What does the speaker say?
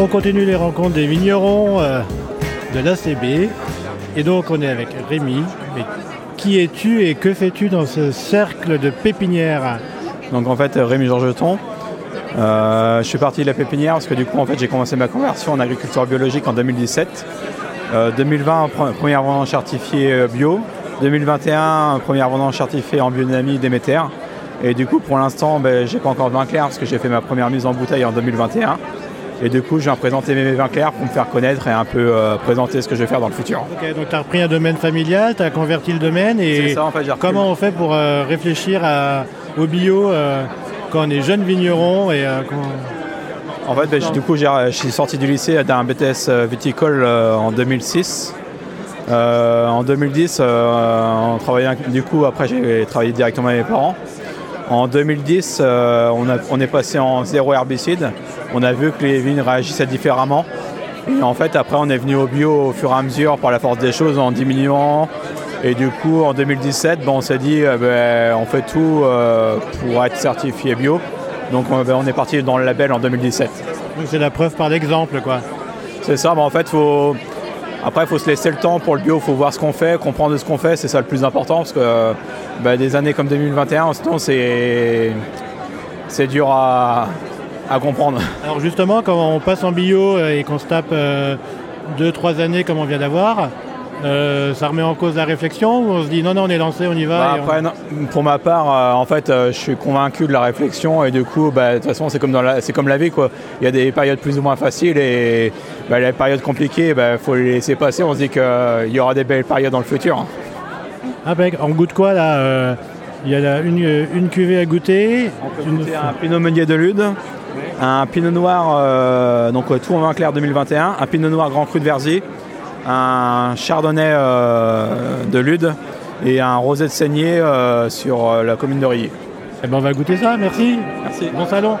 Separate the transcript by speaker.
Speaker 1: On continue les rencontres des vignerons euh, de l'ACB. Et donc on est avec Rémi. Qui es-tu et que fais-tu dans ce cercle de pépinière
Speaker 2: Donc en fait Rémi Georgeton. Euh, je suis parti de la pépinière parce que du coup en fait j'ai commencé ma conversion en agriculture biologique en 2017. 2020 pre- première vendange certifiée euh, bio. 2021 première vendange certifiée en biodynamie Déméter. Et du coup pour l'instant ben, j'ai pas encore de vin clair parce que j'ai fait ma première mise en bouteille en 2021. Et du coup je viens présenter mes clairs pour me faire connaître et un peu euh, présenter ce que je vais faire dans le futur.
Speaker 1: Ok, donc tu as repris un domaine familial, tu as converti le domaine. Et
Speaker 2: C'est ça, en fait, j'ai repris
Speaker 1: comment on fait pour euh, réfléchir à- au bio euh, quand on est jeune vigneron et
Speaker 2: En fait, ben, j'ai- du coup, j'ai- je suis sorti du lycée d'un BTS viticole en 2006. Euh, en 2010, euh, on travaillait, du coup, après, j'ai travaillé directement avec mes parents. En 2010, euh, on, a- on est passé en zéro herbicide. On a vu que les vignes réagissaient différemment. Et en fait, après, on est venu au bio au fur et à mesure par la force des choses en diminuant. Et du coup, en 2017, ben, on s'est dit, euh, ben, on fait tout euh, pour être certifié bio. Donc, on, ben, on est parti dans le label en 2017.
Speaker 1: donc c'est la preuve par l'exemple. quoi.
Speaker 2: C'est ça, en fait, faut... après, il faut se laisser le temps pour le bio, il faut voir ce qu'on fait, comprendre ce qu'on fait, c'est ça le plus important, parce que euh, bah, des années comme 2021, sinon, c'est c'est dur à... à comprendre.
Speaker 1: Alors justement, quand on passe en bio euh, et qu'on se tape 2-3 années comme on vient d'avoir, euh, ça remet en cause la réflexion ou on se dit non, non, on est lancé, on y va
Speaker 2: Bah,
Speaker 1: et on-
Speaker 2: après, non, pour ma part, euh, en fait, euh, je suis convaincu de la réflexion et du coup, bah, de toute façon, c'est comme, dans la, c'est comme la vie. Quoi. Il y a des périodes plus ou moins faciles et bah, les périodes compliquées, il faut les laisser passer. On se dit qu'il y aura des belles périodes dans le futur.
Speaker 1: Impec. On goûte quoi là Il y a là, une, une cuvée à goûter. Une-
Speaker 2: un Pinot Meunier de Lude, un Pinot Noir, donc tout en vin clair 2021, un Pinot Noir Grand Cru de Verzy, un Chardonnay euh, de Lude et un Rosé de Saignée euh, sur euh, la commune de Rilly.
Speaker 1: Eh ben, on va goûter ça, merci.
Speaker 2: Merci.
Speaker 1: Bon salon.